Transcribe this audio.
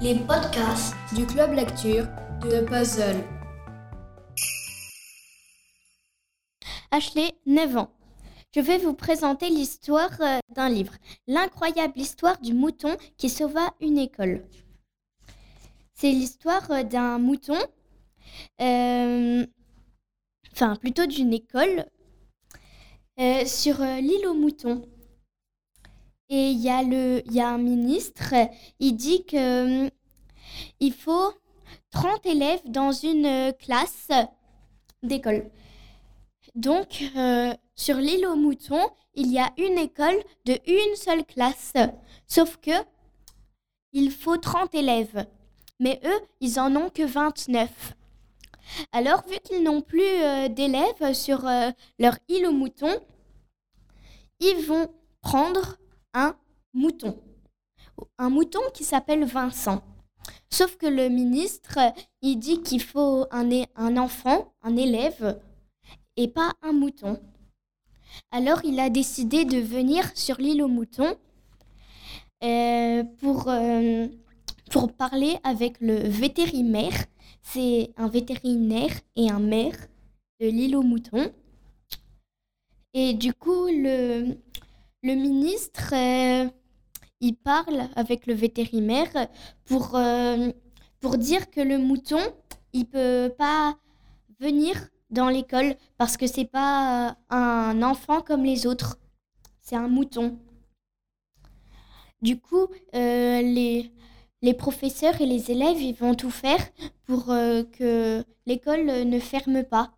les podcasts du Club Lecture de Puzzle. Ashley, 9 ans. Je vais vous présenter l'histoire euh, d'un livre, L'incroyable histoire du mouton qui sauva une école. C'est l'histoire euh, d'un mouton, euh, enfin plutôt d'une école, sur l'île aux moutons. Et il y, a a un ministre, il dit qu'il il faut 30 élèves dans une classe d'école. Donc, euh, sur l'île aux moutons, il y a une école de une seule classe. Sauf que il faut 30 élèves. Mais eux, ils en ont que 29. Alors, vu qu'ils n'ont plus euh, d'élèves sur euh, leur île aux moutons, ils vont prendre un mouton. Un mouton qui s'appelle Vincent. Sauf que le ministre, il dit qu'il faut un, enfant, un élève, et pas un mouton. Alors il a décidé de venir sur l'île aux moutons euh, pour, euh, pour parler avec le vétérinaire. C'est un vétérinaire et un maire de l'île aux moutons. Et du coup, le, le ministre, euh, il parle avec le vétérinaire pour, pour dire que le mouton, il peut pas venir dans l'école parce que c'est pas euh, un enfant comme les autres, c'est un mouton. Du coup, euh, les, professeurs et les élèves vont tout faire pour euh, que l'école ne ferme pas.